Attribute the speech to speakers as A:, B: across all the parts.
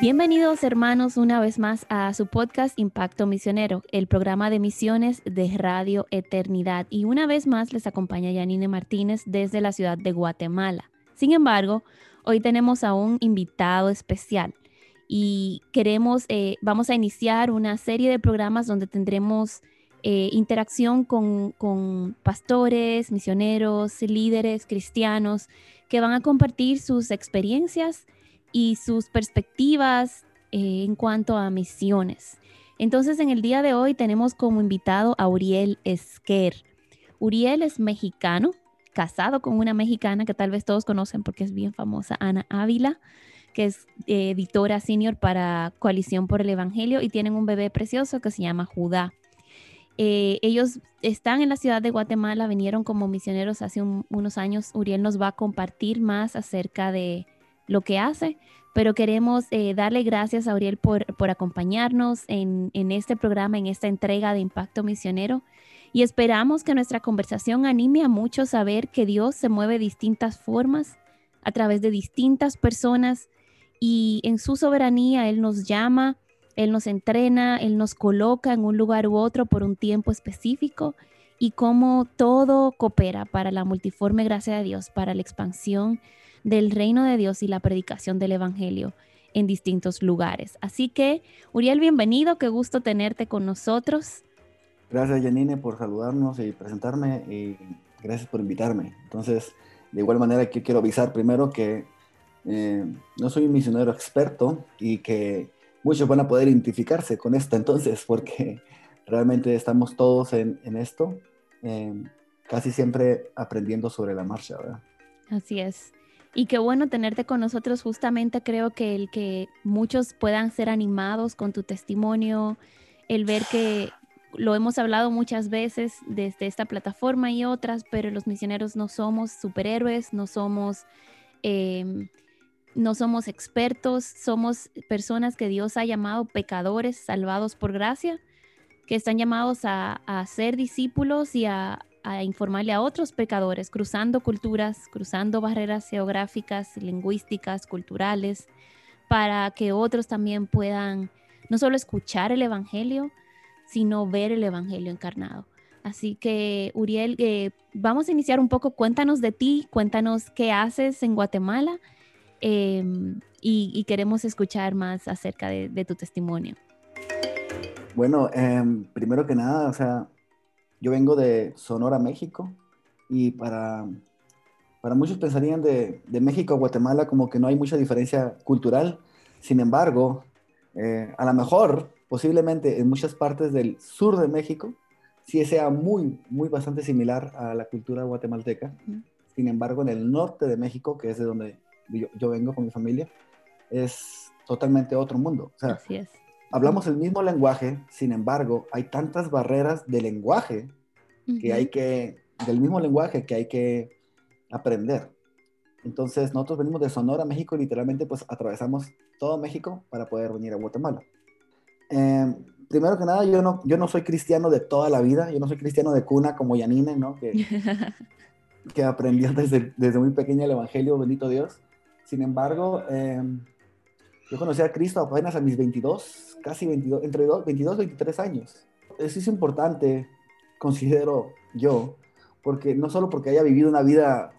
A: Bienvenidos hermanos una vez más a su podcast Impacto Misionero, el programa de misiones de Radio Eternidad. Y una vez más les acompaña Yanine Martínez desde la ciudad de Guatemala. Sin embargo, hoy tenemos a un invitado especial y queremos, eh, vamos a iniciar una serie de programas donde tendremos eh, interacción con, con pastores, misioneros, líderes cristianos que van a compartir sus experiencias y sus perspectivas eh, en cuanto a misiones. Entonces, en el día de hoy tenemos como invitado a Uriel Esquer. Uriel es mexicano, casado con una mexicana que tal vez todos conocen porque es bien famosa, Ana Ávila, que es eh, editora senior para Coalición por el Evangelio y tienen un bebé precioso que se llama Judá. Eh, ellos están en la ciudad de Guatemala, vinieron como misioneros hace unos años. Uriel nos va a compartir más acerca de, lo que hace, pero queremos eh, darle gracias a Uriel por, por acompañarnos en, en, este programa, en esta entrega de Impacto Misionero. Y esperamos que nuestra conversación anime a muchos a ver que Dios se mueve de distintas formas, a través de distintas personas, y en su soberanía Él nos llama, Él nos entrena, Él nos coloca en un lugar u otro por un tiempo específico, y cómo todo coopera para la multiforme gracia de Dios, para la expansión del reino de Dios y la predicación del Evangelio en distintos lugares. Así que, Uriel, bienvenido, qué gusto tenerte con nosotros.
B: Gracias, Janine, por saludarnos y presentarme y gracias por invitarme. Entonces, de igual manera, que quiero avisar primero que eh, no soy un misionero experto y que muchos van a poder identificarse con esto entonces, porque realmente estamos todos en, esto, eh, casi siempre aprendiendo sobre la marcha, ¿verdad?
A: Así es. Y qué bueno tenerte con nosotros. Justamente creo que el que muchos puedan ser animados con tu testimonio, el ver que lo hemos hablado muchas veces desde esta plataforma y otras, pero los misioneros no somos superhéroes, no somos, em, no somos expertos, somos personas que Dios ha llamado pecadores salvados por gracia, que están llamados a, a ser discípulos y a, a informarle a otros pecadores, cruzando culturas, cruzando barreras geográficas, lingüísticas, culturales, para que otros también puedan no solo escuchar el Evangelio, sino ver el Evangelio encarnado. Así que, Uriel, eh, vamos a iniciar un poco. Cuéntanos de ti, cuéntanos qué haces en Guatemala em, y, queremos escuchar más acerca de, tu testimonio.
B: Bueno, em, primero que nada, o sea, yo vengo de Sonora, México, y para, para muchos pensarían de, de, México a Guatemala como que no hay mucha diferencia cultural. Sin embargo, eh, a lo mejor, posiblemente en muchas partes del sur de México, sí sea muy, muy bastante similar a la cultura guatemalteca. Sin embargo, en el norte de México, que es de donde yo, yo vengo con mi familia, es totalmente otro mundo. O sea,
A: Así es
B: hablamos el mismo lenguaje, sin embargo, hay tantas barreras de lenguaje que hay que, del mismo lenguaje que hay que aprender. Entonces, nosotros venimos de Sonora, México, y literalmente pues atravesamos todo México para poder venir a Guatemala. Em, primero que nada, yo no, yo no soy cristiano de toda la vida, yo no soy cristiano de cuna como Yanine, ¿no? Que, que aprendió desde, desde muy pequeña el Evangelio, bendito Dios. Sin embargo, eh, yo conocí a Cristo apenas a mis 22, casi 22, entre 22 y 23 años. Eso es importante, considero yo, porque no solo porque haya vivido una vida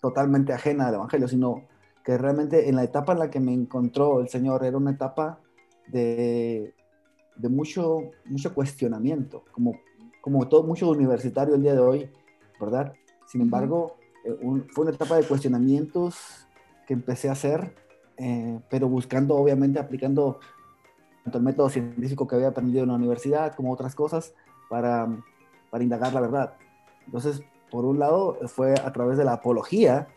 B: totalmente ajena al Evangelio, sino que realmente en la etapa en la que me encontró el Señor era una etapa de, de mucho, mucho cuestionamiento, como, como todo mucho universitario el día de hoy, ¿verdad? Sin embargo, eh, fue una etapa de cuestionamientos que empecé a hacer eh, pero buscando, obviamente, aplicando tanto el método científico que había aprendido en la universidad como otras cosas para, para indagar la verdad. Entonces, por un lado, fue a través de la apología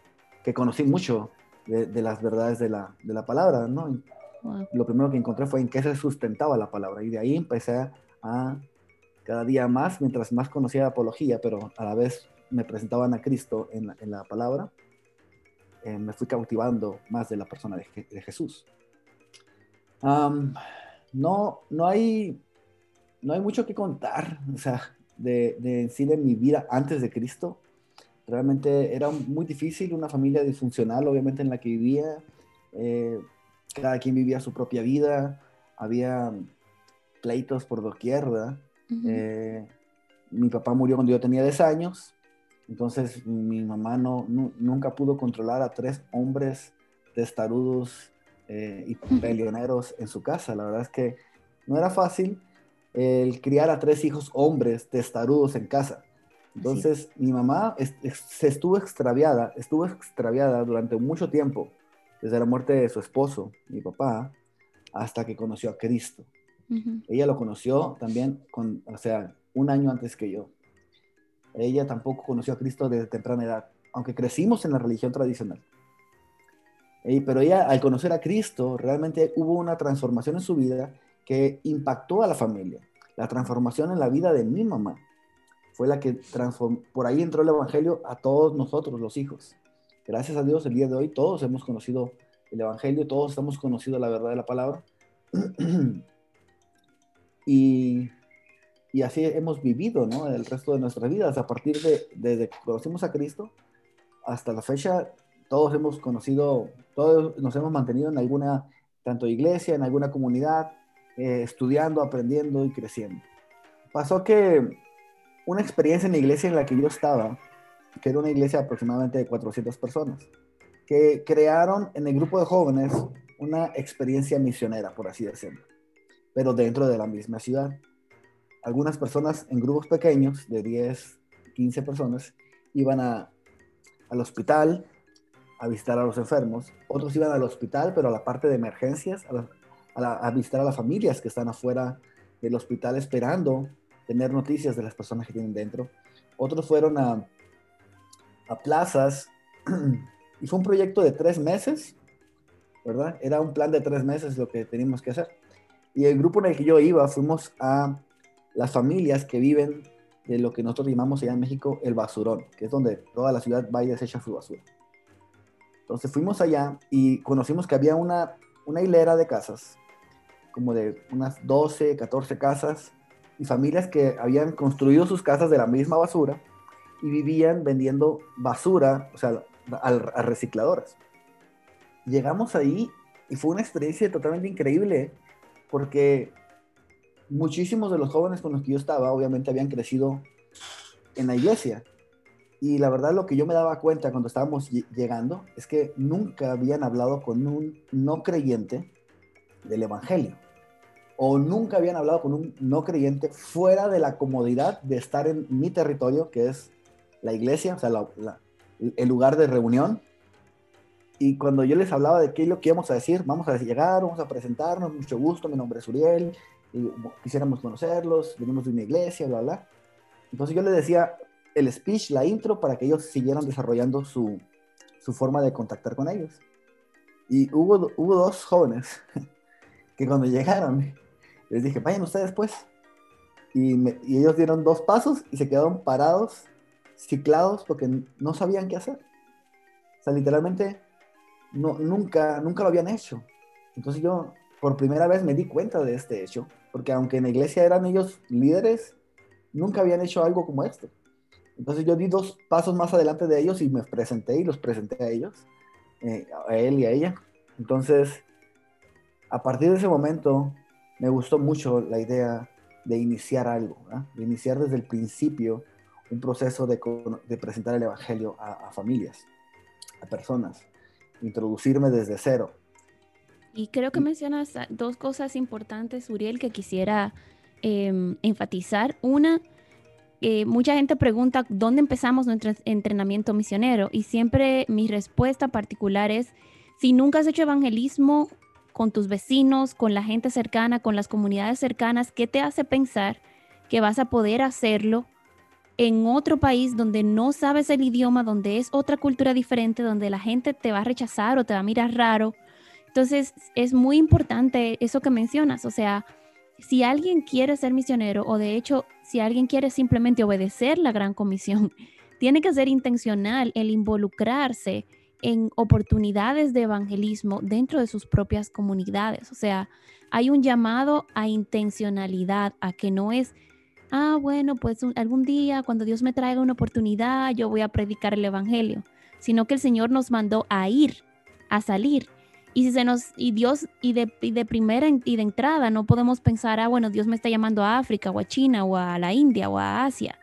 B: que conocí mucho de, las verdades de la, de la palabra, ¿no? Lo primero que encontré fue en qué se sustentaba la palabra y de ahí empecé a cada día más, mientras más conocía apología, pero a la vez me presentaban a Cristo en la, palabra, eh, me fui cautivando más de la persona de, Jesús. no, no, hay, no hay mucho que contar, o sea, de, de sí de mi vida antes de Cristo. Realmente era muy difícil, una familia disfuncional, obviamente, en la que vivía. Eh, cada quien vivía su propia vida, había pleitos por doquier, ¿verdad? Eh, mi papá murió cuando yo tenía 10 años, entonces mi mamá no, nunca pudo controlar a tres hombres testarudos eh, y peleoneros en su casa. La verdad es que no era fácil el criar a tres hijos hombres testarudos en casa. Entonces mi mamá se estuvo extraviada, estuvo extraviada durante mucho tiempo, desde la muerte de su esposo, mi papá, hasta que conoció a Cristo. Ella lo conoció también, con, o sea, un año antes que yo. Ella tampoco conoció a Cristo desde temprana edad, aunque crecimos en la religión tradicional. pero ella, al conocer a Cristo, realmente hubo una transformación en su vida que impactó a la familia. La transformación en la vida de mi mamá fue la que transformó, por ahí entró el Evangelio a todos nosotros, los hijos. Gracias a Dios, el día de hoy todos hemos conocido el Evangelio, todos hemos conocido la verdad de la palabra. y y así hemos vivido, ¿no? El resto de nuestras vidas. A partir de, desde que conocimos a Cristo hasta la fecha, todos hemos conocido, todos nos hemos mantenido en alguna, tanto iglesia, en alguna comunidad, eh, estudiando, aprendiendo y creciendo. Pasó que una experiencia en la iglesia en la que yo estaba, que era una iglesia aproximadamente de 400 personas, que crearon en el grupo de jóvenes una experiencia misionera, por así decirlo, pero dentro de la misma ciudad algunas personas en grupos pequeños de 10, 15 personas iban a, al hospital a visitar a los enfermos, otros iban al hospital, pero a la parte de emergencias, a, visitar a las familias que están afuera del hospital esperando tener noticias de las personas que tienen dentro. Otros fueron a, a plazas y fue un proyecto de tres meses, ¿verdad? Era un plan de tres meses lo que teníamos que hacer. Y el grupo en el que yo iba, fuimos a las familias que viven de lo que nosotros llamamos allá en México el basurón, que es donde toda la ciudad va y desecha su basura. Entonces fuimos allá y conocimos que había una, una hilera de casas, como de unas 12, 14 casas, y familias que habían construido sus casas de la misma basura y vivían vendiendo basura, o sea, a, a recicladoras. Llegamos ahí y fue una experiencia totalmente increíble porque muchísimos de los jóvenes con los que yo estaba, obviamente, habían crecido en la iglesia. Y la verdad lo que yo me daba cuenta cuando estábamos llegando es que nunca habían hablado con un no creyente del Evangelio. O nunca habían hablado con un no creyente fuera de la comodidad de estar en mi territorio, que es la iglesia, o sea, el lugar de reunión. Y cuando yo les hablaba de qué es lo que íbamos a decir, vamos a llegar, vamos a presentarnos, mucho gusto, mi nombre es Uriel, quisiéramos conocerlos, venimos de una iglesia, bla, bla. Entonces yo les decía el speech, la intro, para que ellos siguieran desarrollando su, su forma de contactar con ellos. Y hubo, hubo dos jóvenes que cuando llegaron, les dije, vayan ustedes pues. Y, y, ellos dieron dos pasos y se quedaron parados, ciclados, porque no sabían qué hacer. O sea, literalmente, no, nunca, nunca lo habían hecho. Entonces yo por primera vez me di cuenta de este hecho, porque aunque en la iglesia eran ellos líderes, nunca habían hecho algo como esto. Entonces yo di dos pasos más adelante de ellos y me presenté y los presenté a ellos, eh, a él y a ella. Entonces, a partir de ese momento, me gustó mucho la idea de iniciar algo, de iniciar desde el principio un proceso de, presentar el Evangelio a familias, a personas, introducirme desde cero
A: y creo que mencionas dos cosas importantes, Uriel, que quisiera em, enfatizar. Una, eh, mucha gente pregunta dónde empezamos nuestro entrenamiento misionero y siempre mi respuesta particular es, si nunca has hecho evangelismo con tus vecinos, con la gente cercana, con las comunidades cercanas, ¿qué te hace pensar que vas a poder hacerlo en otro país donde no sabes el idioma, donde es otra cultura diferente, donde la gente te va a rechazar o te va a mirar raro? Entonces, es muy importante eso que mencionas, o sea, si alguien quiere ser misionero o de hecho si alguien quiere simplemente obedecer la gran comisión, tiene que ser intencional el involucrarse en oportunidades de evangelismo dentro de sus propias comunidades. O sea, hay un llamado a intencionalidad, a que no es, ah, bueno, pues algún día cuando Dios me traiga una oportunidad, yo voy a predicar el Evangelio, sino que el Señor nos mandó a ir, a salir. Y si se nos, y Dios, y de, y de primera y de entrada, no podemos pensar, ah, bueno, Dios me está llamando a África o a China o a la India o a Asia.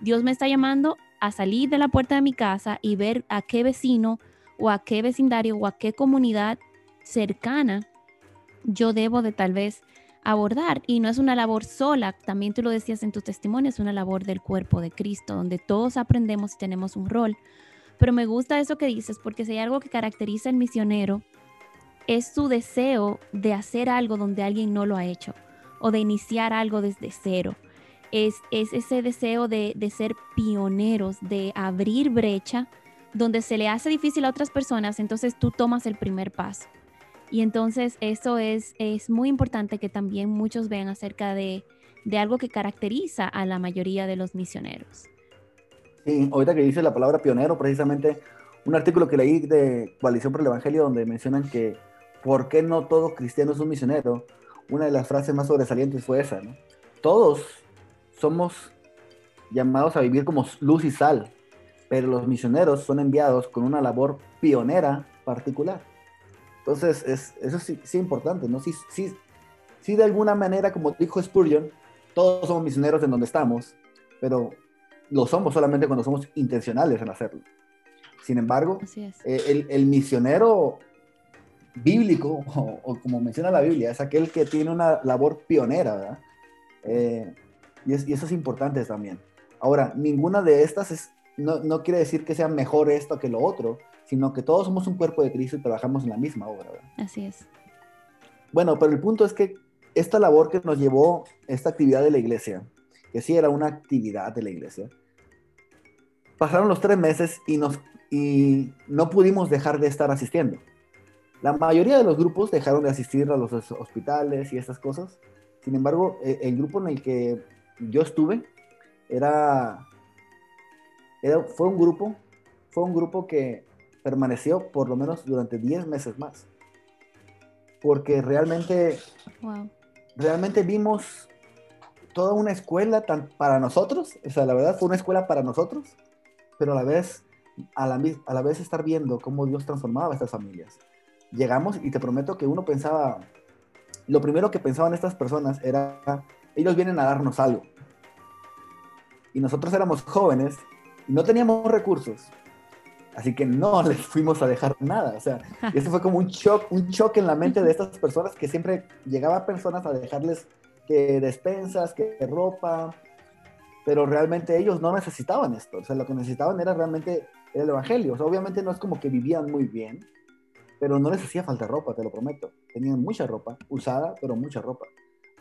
A: Dios me está llamando a salir de la puerta de mi casa y ver a qué vecino o a qué vecindario o a qué comunidad cercana yo debo de tal vez abordar. Y no es una labor sola, también tú lo decías en tu testimonio, es una labor del cuerpo de Cristo, donde todos aprendemos y tenemos un rol. Pero me gusta eso que dices, porque si hay algo que caracteriza al misionero, es su deseo de hacer algo donde alguien no lo ha hecho, o de iniciar algo desde cero. Es, es ese deseo de, de ser pioneros, de abrir brecha donde se le hace difícil a otras personas, entonces tú tomas el primer paso. Y entonces eso es, es muy importante que también muchos vean acerca de, de algo que caracteriza a la mayoría de los misioneros.
B: Sí, ahorita que dice la palabra pionero, precisamente un artículo que leí de Coalición por el Evangelio donde mencionan que ¿por qué no todo cristiano es un misionero? Una de las frases más sobresalientes fue esa, ¿no? Todos somos llamados a vivir como luz y sal, pero los misioneros son enviados con una labor pionera particular. Entonces, es, eso sí es importante, ¿no? Sí, sí, sí, de alguna manera, como dijo Spurgeon, todos somos misioneros en donde estamos, pero lo somos solamente cuando somos intencionales en hacerlo. Sin embargo, eh, el, el, misionero bíblico, o, como menciona la Biblia, es aquel que tiene una labor pionera, ¿verdad? Eh, y, y, eso es importante también. Ahora, ninguna de estas es no, quiere decir que sea mejor esto que lo otro, sino que todos somos un cuerpo de Cristo y trabajamos en la misma obra.
A: Así es.
B: Bueno, pero el punto es que esta labor que nos llevó esta actividad de la iglesia, que sí era una actividad de la iglesia, pasaron los tres meses y, nos, y no pudimos dejar de estar asistiendo. La mayoría de los grupos dejaron de asistir a los hospitales y estas cosas. Sin embargo, e, el grupo en el que yo estuve era fue un grupo, fue un grupo que permaneció por lo menos durante 10 meses más. Porque realmente, realmente vimos toda una escuela tan, para nosotros, o sea, la verdad fue una escuela para nosotros, pero a la vez, a la, a la vez estar viendo cómo Dios transformaba a estas familias. Llegamos y te prometo que uno pensaba, lo primero que pensaban estas personas era, ellos vienen a darnos algo. Y nosotros éramos jóvenes no teníamos recursos. Así que no les fuimos a dejar nada. O sea, eso fue como un shock, un shock en la mente de estas personas que siempre llegaban personas a dejarles que despensas, que ropa, pero realmente ellos no necesitaban esto. O sea, lo que necesitaban era realmente el evangelio. O sea, obviamente no es como que vivían muy bien, pero no les hacía falta ropa, te lo prometo. Tenían mucha ropa, usada, pero mucha ropa.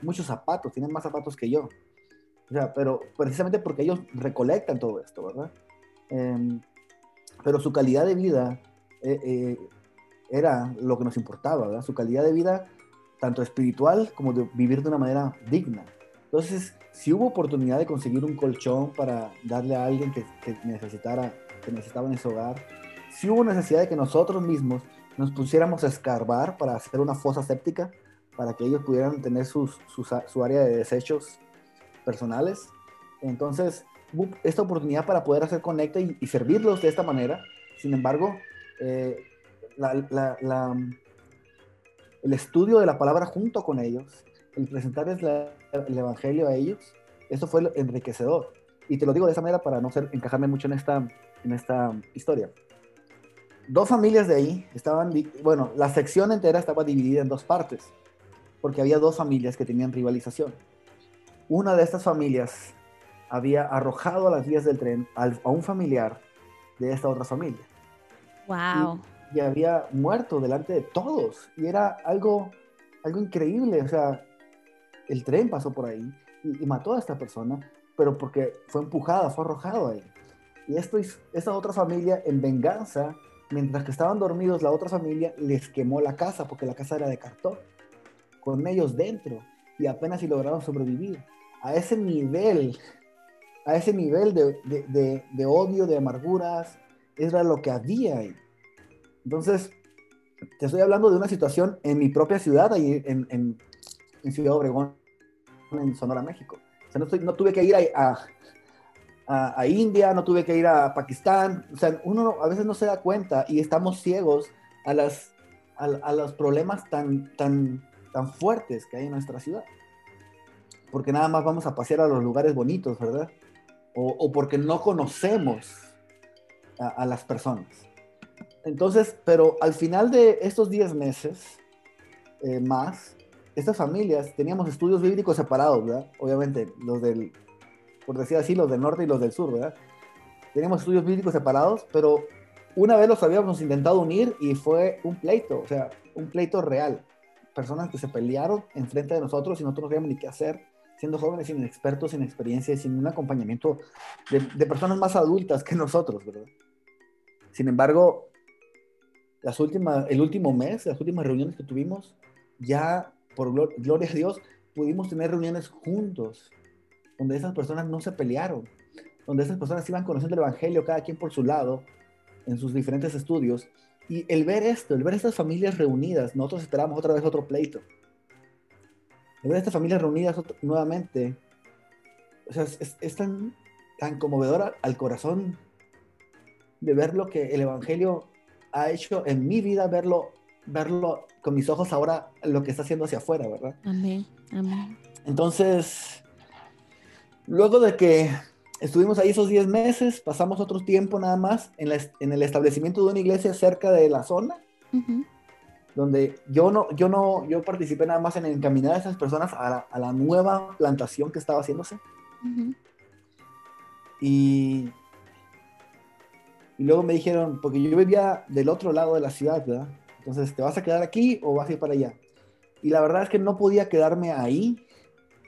B: Muchos zapatos, tienen más zapatos que yo. O sea, pero precisamente porque ellos recolectan todo esto, ¿verdad? Em, pero su calidad de vida eh, eh, era lo que nos importaba, ¿verdad? Su calidad de vida, tanto espiritual como de vivir de una manera digna. Entonces, si hubo oportunidad de conseguir un colchón para darle a alguien que, necesitara, que necesitaba en su hogar, si hubo necesidad de que nosotros mismos nos pusiéramos a escarbar para hacer una fosa séptica, para que ellos pudieran tener sus, su área de desechos personales. Entonces, esta oportunidad para poder hacer conecte y, servirlos de esta manera. Sin embargo, eh, el estudio de la palabra junto con ellos, el presentarles el evangelio a ellos, eso fue enriquecedor. Y te lo digo de esa manera para no ser, encajarme mucho en esta, en esta historia. Dos familias de ahí estaban, bueno, la sección entera estaba dividida en dos partes, porque había dos familias que tenían rivalización una de estas familias había arrojado a las vías del tren a un familiar de esta otra familia.
A: Wow.
B: Y, había muerto delante de todos. Y era algo, algo increíble. O sea, el tren pasó por ahí y, mató a esta persona, pero porque fue empujada, fue arrojado ahí. Y esto, esta otra familia, en venganza, mientras que estaban dormidos, la otra familia les quemó la casa, porque la casa era de cartón, con ellos dentro y apenas si lograron sobrevivir. A ese nivel, a ese nivel de, odio, de amarguras, era lo que había ahí. Entonces, te estoy hablando de una situación en mi propia ciudad, ahí en, en, Ciudad Obregón, en Sonora, México. O sea, no, no tuve que ir a, India, no tuve que ir a Pakistán. O sea, uno a veces no se da cuenta y estamos ciegos a, las, a, los problemas tan, tan, tan fuertes que hay en nuestra ciudad. Porque nada más vamos a pasear a los lugares bonitos, ¿verdad? O, porque no conocemos a, las personas. Entonces, pero al final de estos 10 meses eh, más, estas familias teníamos estudios bíblicos separados, ¿verdad? Obviamente, los del por decir así, los del norte y los del sur, ¿verdad? Teníamos estudios bíblicos separados, pero una vez los habíamos intentado unir y fue un pleito, o sea, un pleito real. Personas que se pelearon enfrente de nosotros y nosotros no sabíamos ni qué hacer, siendo jóvenes, sin expertos, sin experiencia, sin un acompañamiento de personas más adultas que nosotros, ¿verdad? Sin embargo, las últimas, el último mes, las últimas reuniones que tuvimos, ya por gloria a Dios, pudimos tener reuniones juntos donde esas personas no se pelearon, donde esas personas iban conociendo el Evangelio cada quien por su lado, en sus diferentes estudios. Y el ver esto, el ver estas familias reunidas, nosotros esperamos otra vez otro pleito. El ver estas familias reunidas nuevamente, o sea, es, tan, tan conmovedor al corazón de ver lo que el Evangelio ha hecho en mi vida, verlo, verlo con mis ojos ahora, lo que está haciendo hacia afuera, ¿verdad?
A: Amén, amén.
B: Entonces, Luego de que estuvimos ahí esos 10 meses, pasamos otro tiempo nada más en, el establecimiento de una iglesia cerca de la zona, donde yo no, yo no, yo participé nada más en encaminar a esas personas a la, nueva plantación que estaba haciéndose. y, y luego me dijeron, porque yo vivía del otro lado de la ciudad, ¿verdad? Entonces, ¿te vas a quedar aquí o vas a ir para allá? Y la verdad es que no podía quedarme ahí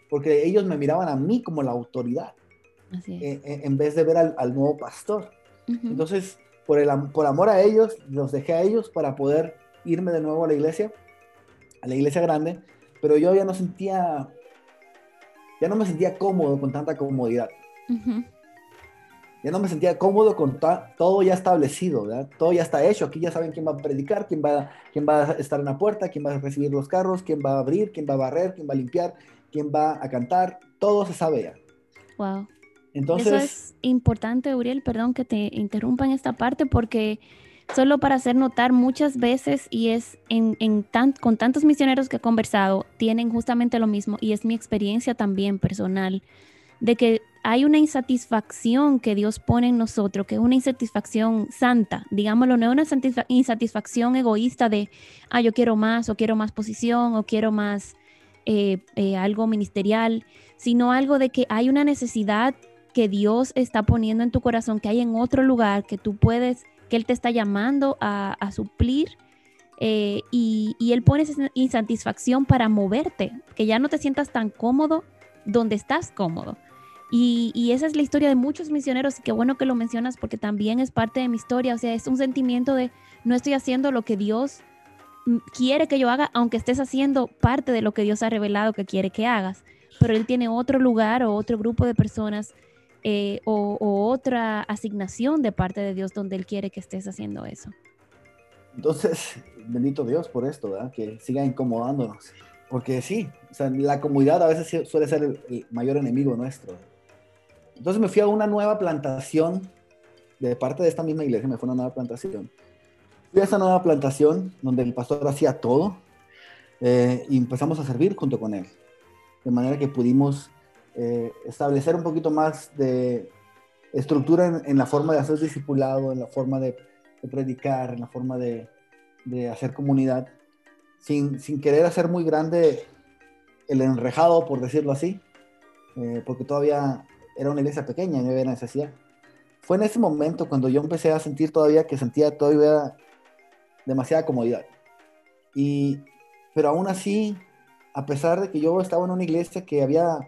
B: porque ellos me miraban a mí como la autoridad, eh, eh, en vez de ver al, nuevo pastor. Entonces, por, el, por amor a ellos, los dejé a ellos para poder irme de nuevo a la iglesia, a la iglesia grande, pero yo ya no sentía, ya no me sentía cómodo con tanta comodidad. Ya no me sentía cómodo con todo ya establecido, ¿verdad? Todo ya está hecho. Aquí ya saben quién va a predicar, quién va, quién va a estar en la puerta, quién va a recibir los carros, quién va a abrir, quién va a barrer, quién va a limpiar, quién va a cantar, todo se sabe ya.
A: Wow. Entonces, Eso es importante, Uriel, perdón que te interrumpa en esta parte porque solo para hacer notar muchas veces y es en, con tantos misioneros que he conversado, tienen justamente lo mismo y es mi experiencia también personal, de que hay una insatisfacción que Dios pone en nosotros, que es una insatisfacción santa, digámoslo, no es una insatisfacción egoísta de, ah, yo quiero más o quiero más posición o quiero más eh, eh, algo ministerial, sino algo de que hay una necesidad que Dios está poniendo en tu corazón, que hay en otro lugar, que tú puedes, que Él te está llamando a, suplir. Eh, y, Él pone esa insatisfacción para moverte, que ya no te sientas tan cómodo donde estás cómodo. Y, y, esa es la historia de muchos misioneros y qué bueno que lo mencionas porque también es parte de mi historia, o sea, es un sentimiento de no estoy haciendo lo que Dios quiere que yo haga, aunque estés haciendo parte de lo que Dios ha revelado que quiere que hagas. Pero Él tiene otro lugar o otro grupo de personas eh, o, otra asignación de parte de Dios donde Él quiere que estés haciendo eso.
B: Entonces, bendito Dios por esto, ¿verdad? Que siga incomodándonos. Porque sí, o sea, la comodidad a veces suele ser el mayor enemigo nuestro. Entonces me fui a una nueva plantación de parte de esta misma iglesia, me fue a una nueva plantación Fui a esa nueva plantación donde el pastor hacía todo eh, y empezamos a servir junto con él. De manera que pudimos eh, establecer un poquito más de estructura en, la forma de hacer discipulado, en la forma de, predicar, en la forma de, de hacer comunidad, sin, sin, querer hacer muy grande el enrejado, por decirlo así, eh, porque todavía era una iglesia pequeña y no había necesidad. Fue en ese momento cuando yo empecé a sentir todavía que sentía todavía demasiada comodidad. Y, pero aún así, a pesar de que yo estaba en una iglesia que había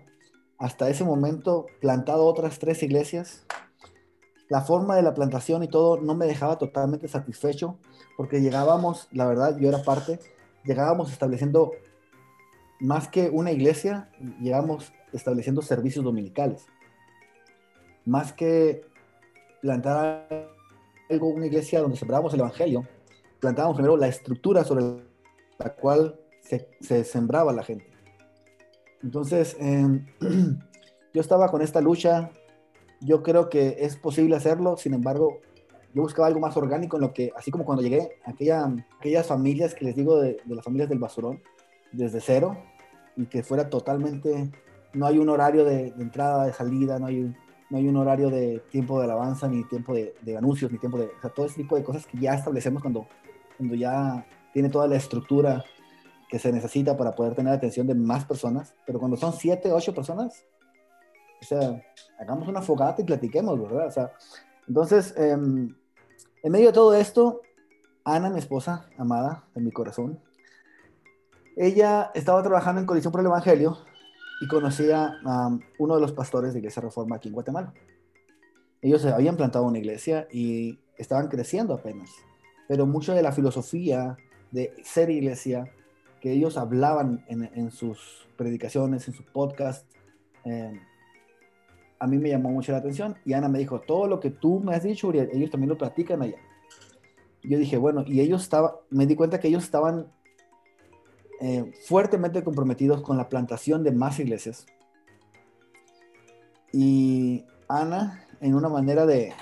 B: hasta ese momento plantado otras tres iglesias, la forma de la plantación y todo no me dejaba totalmente satisfecho porque llegábamos, la verdad, yo era parte, llegábamos estableciendo más que una iglesia, llegamos estableciendo servicios dominicales. Más que plantar algo, una iglesia donde sembramos el evangelio, plantábamos primero la estructura sobre la cual se, sembraba la gente. Entonces, em, yo estaba con esta lucha, yo creo que es posible hacerlo, sin embargo, yo buscaba algo más orgánico en lo que, así como cuando llegué, aquella, aquellas familias que les digo de, las familias del basurón, desde cero, y que fuera totalmente, no hay un horario de, entrada, de salida, no hay un, no hay un horario de tiempo de alabanza, ni tiempo de, de, anuncios, ni tiempo de, o sea, todo ese tipo de cosas que ya establecemos cuando, cuando ya tiene toda la estructura que se necesita para poder tener atención de más personas, pero cuando son siete, ocho personas, o sea, hagamos una fogata y platiquemos, ¿verdad? O sea, entonces, em, en medio de todo esto, Ana, mi esposa amada de mi corazón, ella estaba trabajando en Colisión por el Evangelio y conocía a uno de los pastores de Iglesia Reforma aquí en Guatemala. Ellos habían plantado una iglesia y estaban creciendo apenas, pero mucho de la filosofía de ser iglesia que ellos hablaban en, sus predicaciones, en sus podcasts, eh, a mí me llamó mucho la atención. Y Ana me dijo, todo lo que tú me has dicho, ellos también lo practican allá. Yo dije, bueno, y ellos estaban, me di cuenta que ellos estaban eh, fuertemente comprometidos con la plantación de más iglesias. Y Ana, en una manera de,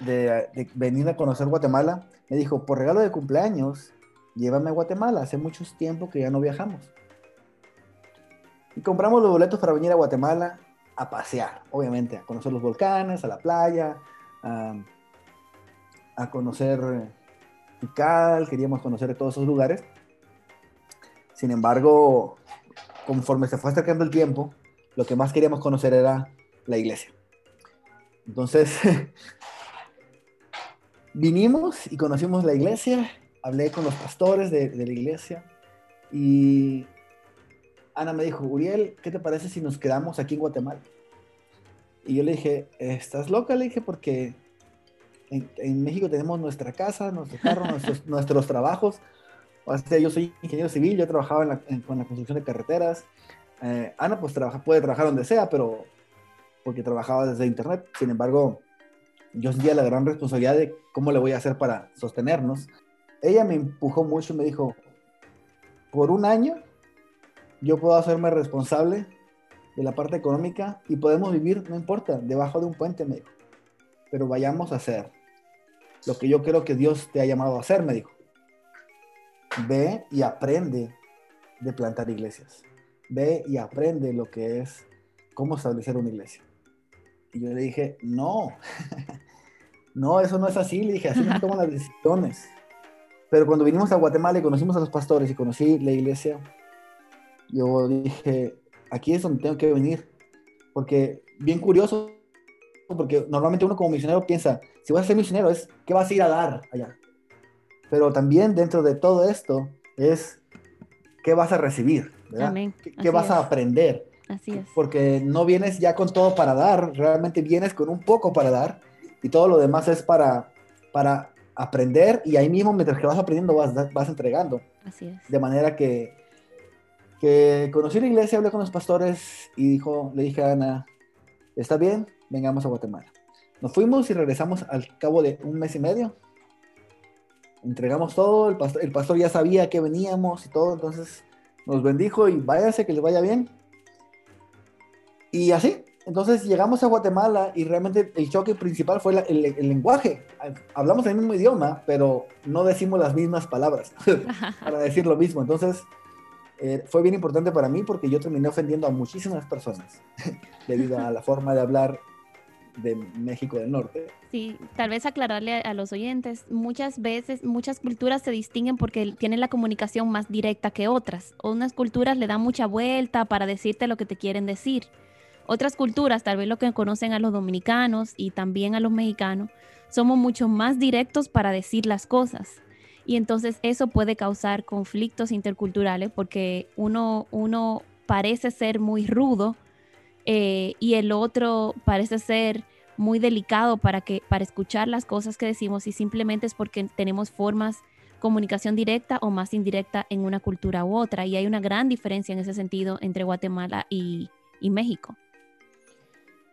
B: de, venir a conocer Guatemala, me dijo, por regalo de cumpleaños, llévame a Guatemala, hace mucho tiempo que ya no viajamos. Y compramos los boletos para venir a Guatemala a pasear, obviamente, a conocer los volcanes, a la playa, a, conocer Tikal, queríamos conocer todos esos lugares. Sin embargo, conforme se fue acercando el tiempo, lo que más queríamos conocer era la iglesia. Entonces, vinimos y conocimos la iglesia hablé con los pastores de, la iglesia y Ana me dijo, Uriel, ¿qué te parece si nos quedamos aquí en Guatemala? Y yo le dije, ¿estás loca? Le dije, porque en, México tenemos nuestra casa, nuestro carro, nuestros, trabajos. O sea, yo soy ingeniero civil, yo trabajaba con la construcción de carreteras. Eh, Ana pues trabaja, puede trabajar donde sea, pero porque trabajaba desde internet. Sin embargo, yo sentía la gran responsabilidad de cómo le voy a hacer para sostenernos ella me empujó mucho y me dijo, por un año yo puedo hacerme responsable de la parte económica y podemos vivir, no importa, debajo de un puente, me dijo. Pero vayamos a hacer lo que yo creo que Dios te ha llamado a hacer, me dijo. Ve y aprende de plantar iglesias. Ve y aprende lo que es cómo establecer una iglesia. Y yo le dije, no, no, eso no es así. Le dije, así no toman las decisiones. Pero cuando vinimos a Guatemala y conocimos a los pastores y conocí la iglesia, yo dije, aquí es donde tengo que venir. Porque, bien curioso, porque normalmente uno como misionero piensa, si vas a ser misionero es, ¿qué vas a ir a dar allá? Pero también dentro de todo esto es, ¿qué vas a recibir? ¿Qué, vas a aprender?
A: Así es.
B: Porque no vienes ya con todo para dar, realmente vienes con un poco para dar y todo lo demás es para, para aprender y ahí mismo mientras que vas aprendiendo vas, vas entregando.
A: Así es.
B: De manera que, que conocí la iglesia, hablé con los pastores y dijo, le dije a Ana, está bien, vengamos a Guatemala. Nos fuimos y regresamos al cabo de un mes y medio. Entregamos todo, el pastor, el pastor ya sabía que veníamos y todo, entonces nos bendijo y váyase, que les vaya bien. Y así, entonces llegamos a Guatemala y realmente el choque principal fue el, lenguaje. Hablamos el mismo idioma, pero no decimos las mismas palabras para decir lo mismo. Entonces eh, fue bien importante para mí porque yo terminé ofendiendo a muchísimas personas debido a la forma de hablar de México del Norte.
A: Sí, tal vez aclararle a los oyentes, muchas veces, muchas culturas se distinguen porque tienen la comunicación más directa que otras. Unas culturas le dan mucha vuelta para decirte lo que te quieren decir. Otras culturas, tal vez lo que conocen a los dominicanos y también a los mexicanos, somos mucho más directos para decir las cosas. Y entonces eso puede causar conflictos interculturales porque uno, uno parece ser muy rudo eh, y el otro parece ser muy delicado para, que, para escuchar las cosas que decimos y simplemente es porque tenemos formas comunicación directa o más indirecta en una cultura u otra. Y hay una gran diferencia en ese sentido entre Guatemala y, y México.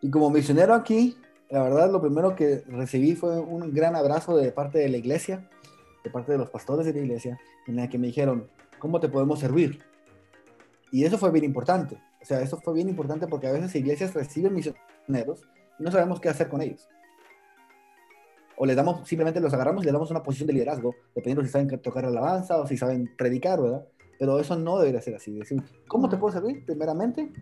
B: Y como misionero aquí, la verdad lo primero que recibí fue un gran abrazo de parte de la iglesia, de parte de los pastores de la iglesia, en la que me dijeron, ¿cómo te podemos servir? Y eso fue bien importante. O sea, eso fue bien importante porque a veces iglesias reciben misioneros y no sabemos qué hacer con ellos. O les damos, simplemente los agarramos y les damos una posición de liderazgo, dependiendo si saben tocar alabanza o si saben predicar, ¿verdad? Pero eso no debería ser así. Decir, ¿cómo te puedo servir? Primeramente,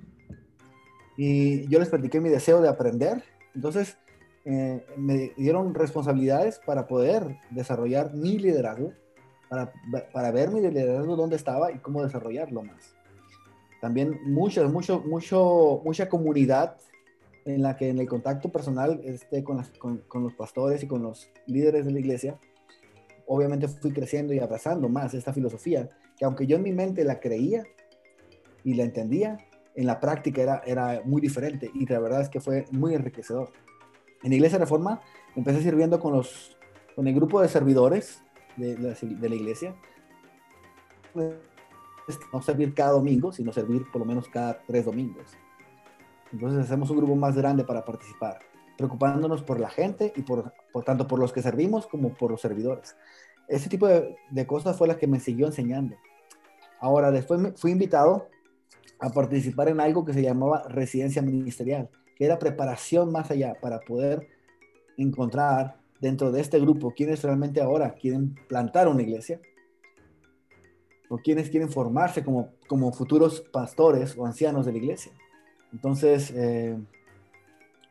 B: y yo les platiqué mi deseo de aprender. Entonces, eh, me dieron responsabilidades para poder desarrollar mi liderazgo, para, para ver mi liderazgo dónde estaba y cómo desarrollarlo más. También mucho, mucho, mucho, mucha comunidad en la que en el contacto personal este, con, con, los pastores y con los líderes de la iglesia, obviamente fui creciendo y abrazando más esta filosofía, que aunque yo en mi mente la creía y la entendía, en la práctica era, era muy diferente y la verdad es que fue muy enriquecedor. En la Iglesia Reforma empecé sirviendo con, los, con el grupo de servidores de la, de la iglesia. No servir cada domingo, sino servir por lo menos cada tres domingos. Entonces hacemos un grupo más grande para participar, preocupándonos por la gente y por, por tanto por los que servimos como por los servidores. Ese tipo de, de cosas fue la que me siguió enseñando. Ahora, después me, fui invitado a participar en algo que se llamaba residencia ministerial, que era preparación más allá para poder encontrar dentro de este grupo quienes realmente ahora quieren plantar una iglesia o quienes quieren formarse como, como futuros pastores o ancianos de la iglesia. Entonces, eh,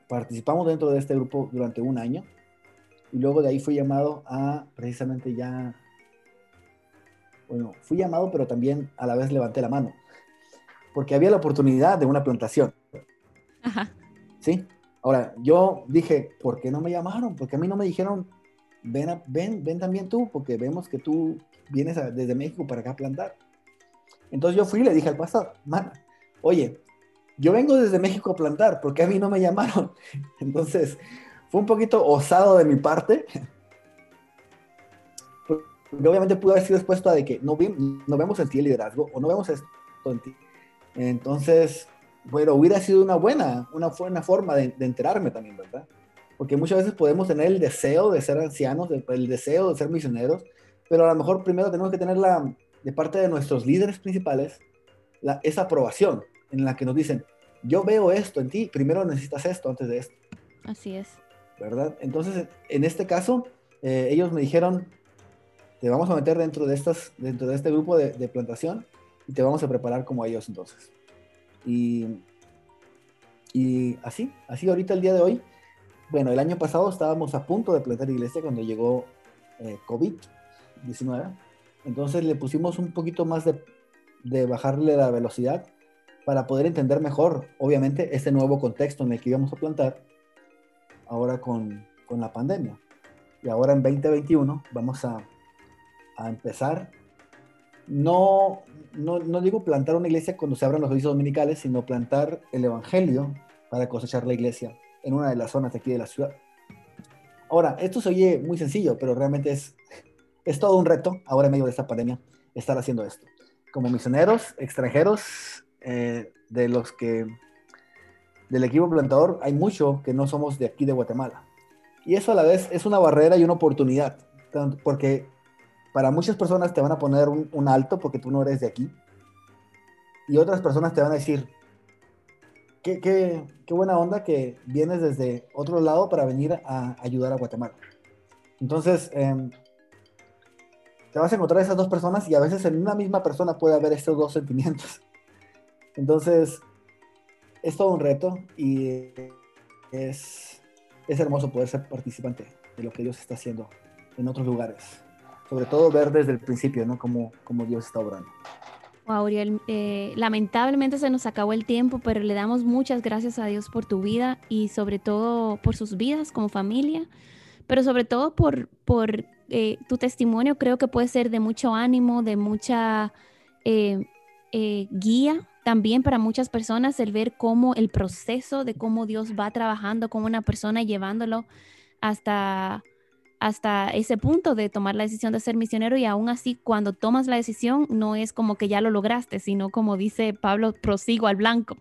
B: participamos dentro de este grupo durante un año y luego de ahí fui llamado a precisamente ya, bueno, fui llamado, pero también a la vez levanté la mano porque había la oportunidad de una plantación. Ajá. ¿Sí? Ahora, yo dije, ¿por qué no me llamaron? Porque a mí no me dijeron, ven, ven, ven también tú, porque vemos que tú vienes desde México para acá a plantar. Entonces yo fui y le dije al pastor, man, oye, yo vengo desde México a plantar, porque a mí no me llamaron? Entonces, fue un poquito osado de mi parte, porque obviamente pudo haber sido expuesto a de que no, vemos en ti el liderazgo, o no vemos esto en ti, entonces, bueno, hubiera sido una buena, una buena forma de, enterarme también, ¿verdad? Porque muchas veces podemos tener el deseo de ser ancianos, el deseo de ser misioneros, pero a lo mejor primero tenemos que tener la, de parte de nuestros líderes principales la, esa aprobación en la que nos dicen, yo veo esto en ti, primero necesitas esto antes de esto.
A: Así es.
B: ¿Verdad? Entonces, en este caso, eh, ellos me dijeron, te vamos a meter dentro de, estas, dentro de este grupo de, de plantación y te vamos a preparar como ellos entonces. Y, y así, así ahorita el día de hoy, bueno, el año pasado estábamos a punto de plantar iglesia cuando llegó eh, COVID-19, entonces le pusimos un poquito más de, de bajarle la velocidad para poder entender mejor, obviamente, este nuevo contexto en el que íbamos a plantar ahora con, con la pandemia. Y ahora en 2021 vamos a, a empezar no, no, no, digo plantar una iglesia cuando se abran los servicios dominicales, sino plantar el evangelio para cosechar la iglesia en una de las zonas de aquí de la ciudad. Ahora, esto se oye muy sencillo, pero realmente es, es todo un reto, ahora en medio de esta pandemia, estar haciendo esto. Como misioneros extranjeros, eh, de los que, del equipo plantador, hay mucho que no somos de aquí de Guatemala. Y eso a la vez es una barrera y una oportunidad, porque para muchas personas te van a poner un, alto porque tú no eres de aquí. Y otras personas te van a decir, qué, qué, qué, buena onda que vienes desde otro lado para venir a ayudar a Guatemala. Entonces, em, te vas a encontrar esas dos personas y a veces en una misma persona puede haber estos dos sentimientos. Entonces, es todo un reto y es, es hermoso poder ser participante de lo que Dios está haciendo en otros lugares sobre todo ver desde el principio, ¿no? Cómo, cómo Dios está obrando.
A: Wow, eh, lamentablemente se nos acabó el tiempo, pero le damos muchas gracias a Dios por tu vida y sobre todo por sus vidas como familia, pero sobre todo por, por eh, tu testimonio. Creo que puede ser de mucho ánimo, de mucha eh, guía también para muchas personas el ver cómo el proceso de cómo Dios va trabajando con una persona y llevándolo hasta hasta ese punto de tomar la decisión de ser misionero y aún así cuando tomas la decisión no es como que ya lo lograste, sino como dice Pablo, prosigo al blanco.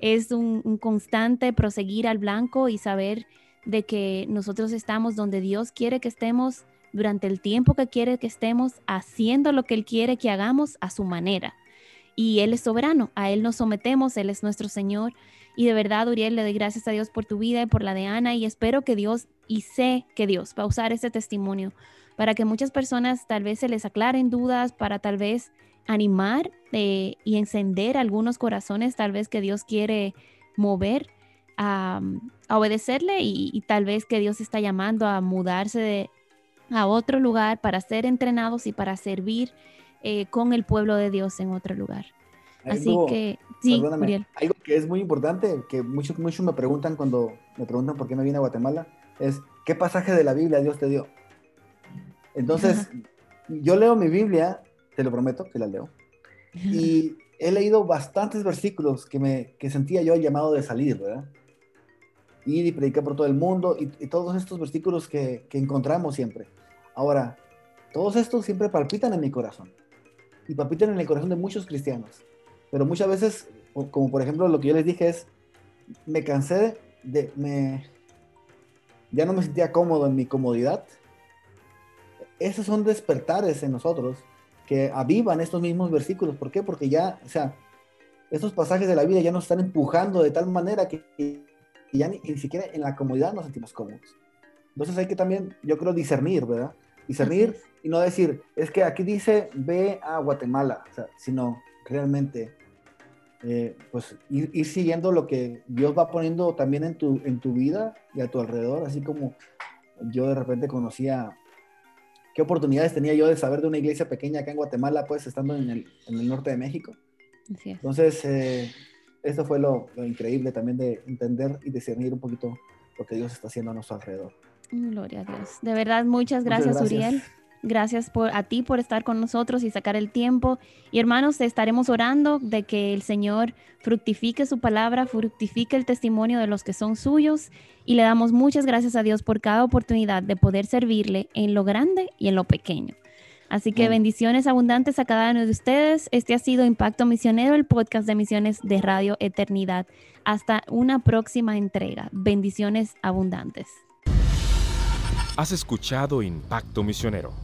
A: Es un, un constante proseguir al blanco y saber de que nosotros estamos donde Dios quiere que estemos durante el tiempo que quiere que estemos haciendo lo que Él quiere que hagamos a su manera. Y Él es soberano, a Él nos sometemos, Él es nuestro Señor. Y de verdad, Uriel, le doy gracias a Dios por tu vida y por la de Ana y espero que Dios, y sé que Dios va a usar ese testimonio para que muchas personas tal vez se les aclaren dudas, para tal vez animar eh, y encender algunos corazones, tal vez que Dios quiere mover a, obedecerle y, tal vez que Dios está llamando a mudarse de, a otro lugar para ser entrenados y para servir eh, con el pueblo de Dios en otro lugar. Así que, sí,
B: Algo que es muy importante, que muchos, muchos me preguntan cuando me preguntan por qué me vine a Guatemala, es ¿qué pasaje de la Biblia Dios te dio? Entonces, yo leo mi Biblia, te lo prometo que la leo, y he leído bastantes versículos que, me, que sentía yo el llamado de salir, ¿verdad? Ir y predicar por todo el mundo, y, y todos estos versículos que, que encontramos siempre. Ahora, todos estos siempre palpitan en mi corazón, y palpitan en el corazón de muchos cristianos. Pero muchas veces, como por ejemplo lo que yo les dije es, me cansé de, me, ya no me sentía cómodo en mi comodidad. Esos son despertares en nosotros que avivan estos mismos versículos. ¿Por qué? Porque ya, o sea, estos pasajes de la vida ya nos están empujando de tal manera que, ya ni, siquiera en la comodidad nos sentimos cómodos. Entonces hay que también, yo creo, discernir, ¿verdad? Discernir y no decir, es que aquí dice ve a Guatemala, o sea, sino realmente eh, pues ir, siguiendo lo que Dios va poniendo también en tu, en tu vida y a tu alrededor, así como yo de repente conocía qué oportunidades tenía yo de saber de una iglesia pequeña acá en Guatemala, pues estando en el, en el norte de México. Entonces, eh, esto fue lo, increíble también de entender y discernir un poquito lo que Dios está haciendo a nuestro alrededor.
A: Gloria a Dios. De verdad, muchas gracias, muchas gracias. Uriel. Gracias por, a ti por estar con nosotros y sacar el tiempo. Y hermanos, estaremos orando de que el Señor fructifique su palabra, fructifique el testimonio de los que son suyos. Y le damos muchas gracias a Dios por cada oportunidad de poder servirle en lo grande y en lo pequeño. Así que bendiciones abundantes a cada uno de ustedes. Este ha sido Impacto Misionero, el podcast de misiones de Radio Eternidad. Hasta una próxima entrega. Bendiciones abundantes.
C: Has escuchado Impacto Misionero